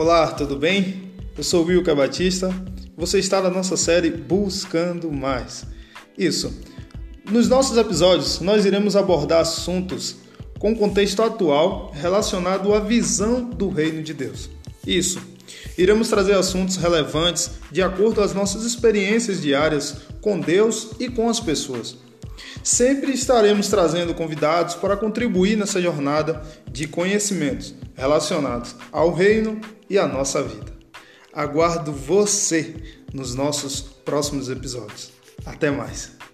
Olá, tudo bem? Eu sou Wilker Batista. Você está na nossa série Buscando Mais. Isso. Nos nossos episódios, nós iremos abordar assuntos com contexto atual relacionado à visão do reino de Deus. Isso. Iremos trazer assuntos relevantes de acordo as nossas experiências diárias com Deus e com as pessoas. Sempre estaremos trazendo convidados para contribuir nessa jornada de conhecimentos relacionados ao reino e à nossa vida. Aguardo você nos nossos próximos episódios. Até mais!